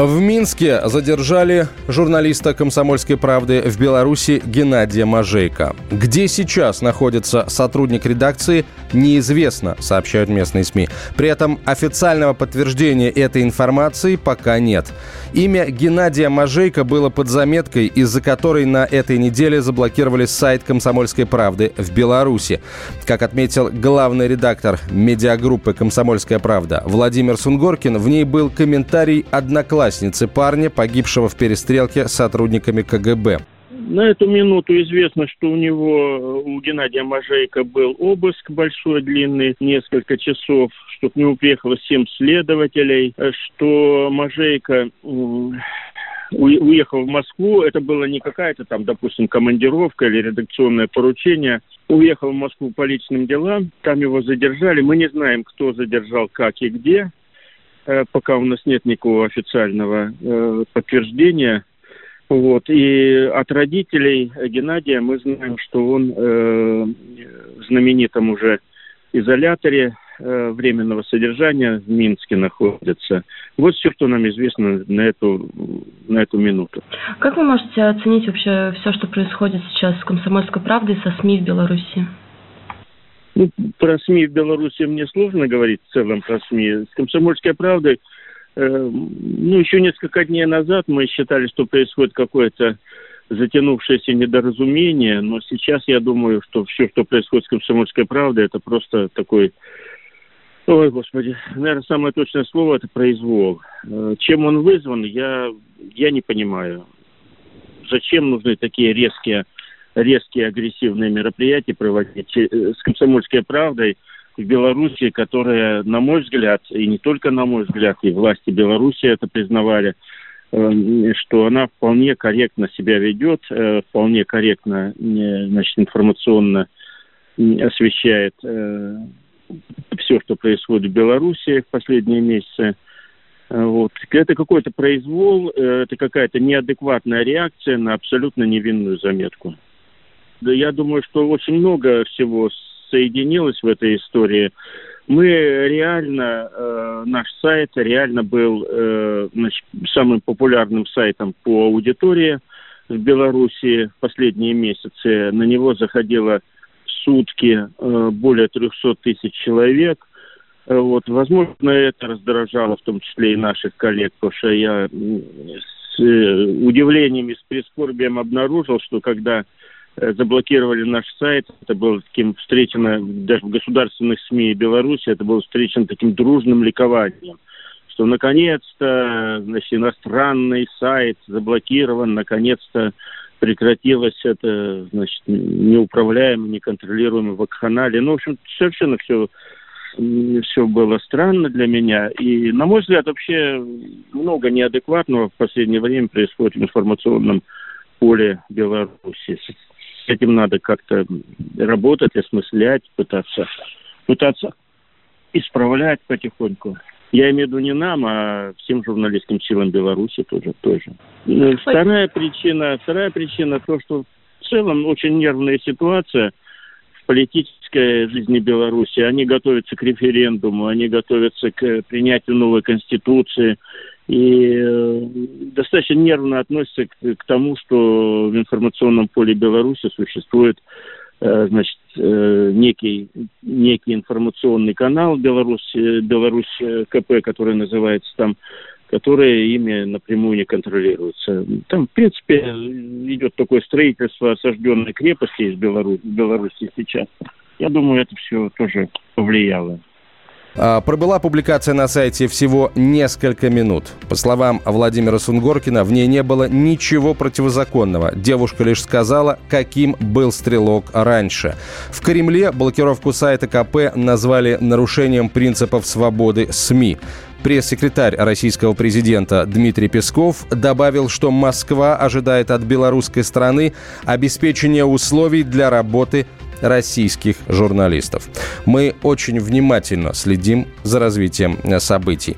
В Минске задержали журналиста «Комсомольской правды» в Беларуси Геннадия Мажейко. Где сейчас находится сотрудник редакции, неизвестно, сообщают местные СМИ. При этом официального подтверждения этой информации пока нет. Имя Геннадия Мажейко было под заметкой, из-за которой на этой неделе заблокировали сайт «Комсомольской правды» в Беларуси. Как отметил главный редактор медиагруппы «Комсомольская правда» Владимир Сунгоркин, в ней был комментарий одноклассников одноклассницы парня, погибшего в перестрелке с сотрудниками КГБ. На эту минуту известно, что у него, у Геннадия Мажейка был обыск большой, длинный, несколько часов, что к нему приехало семь следователей, что Мажейка уехал в Москву, это было не какая-то там, допустим, командировка или редакционное поручение, уехал в Москву по личным делам, там его задержали, мы не знаем, кто задержал, как и где, Э, пока у нас нет никакого официального э, подтверждения. Вот. И от родителей Геннадия мы знаем, что он э, в знаменитом уже изоляторе э, временного содержания в Минске находится. Вот все, что нам известно на эту, на эту минуту. Как вы можете оценить вообще все, что происходит сейчас с «Комсомольской правдой» со СМИ в Беларуси? Ну, про СМИ в Беларуси мне сложно говорить в целом про СМИ. С «Комсомольской правдой» э, ну, еще несколько дней назад мы считали, что происходит какое-то затянувшееся недоразумение, но сейчас я думаю, что все, что происходит с «Комсомольской правдой», это просто такой... Ой, Господи, наверное, самое точное слово – это произвол. Э, чем он вызван, я, я не понимаю. Зачем нужны такие резкие резкие агрессивные мероприятия проводить э, с комсомольской правдой в Беларуси, которая, на мой взгляд, и не только на мой взгляд, и власти Беларуси это признавали, э, что она вполне корректно себя ведет, э, вполне корректно значит, информационно освещает все, что происходит в Беларуси в последние месяцы. Вот. Это какой-то произвол, это какая-то неадекватная реакция на абсолютно невинную заметку. Да, я думаю, что очень много всего соединилось в этой истории. Мы реально, э, наш сайт реально был э, значит, самым популярным сайтом по аудитории в Беларуси в последние месяцы. На него заходило в сутки э, более 300 тысяч человек. Э, вот, возможно, это раздражало в том числе и наших коллег, потому что я с э, удивлением и с прискорбием обнаружил, что когда заблокировали наш сайт. Это было таким встречено даже в государственных СМИ Беларуси, это было встречено таким дружным ликованием, что наконец-то значит, иностранный сайт заблокирован, наконец-то прекратилось это, значит, неуправляемое, неконтролируемое вакханалия. Ну, в общем, совершенно все все было странно для меня. И, на мой взгляд, вообще много неадекватного в последнее время происходит в информационном поле Беларуси этим надо как-то работать, осмыслять, пытаться, пытаться исправлять потихоньку. Я имею в виду не нам, а всем журналистским силам Беларуси тоже. тоже. Ну, вторая причина, вторая причина то, что в целом очень нервная ситуация в политической жизни Беларуси. Они готовятся к референдуму, они готовятся к принятию новой конституции и э, достаточно нервно относится к, к тому, что в информационном поле Беларуси существует э, значит, э, некий, некий информационный канал Беларусь, Беларусь КП, который называется там, который ими напрямую не контролируется. Там, в принципе, идет такое строительство осажденной крепости из Беларуси, Беларуси сейчас. Я думаю, это все тоже повлияло. А, пробыла публикация на сайте всего несколько минут. По словам Владимира Сунгоркина, в ней не было ничего противозаконного. Девушка лишь сказала, каким был стрелок раньше. В Кремле блокировку сайта КП назвали нарушением принципов свободы СМИ. Пресс-секретарь российского президента Дмитрий Песков добавил, что Москва ожидает от белорусской страны обеспечения условий для работы российских журналистов. Мы очень внимательно следим за развитием событий.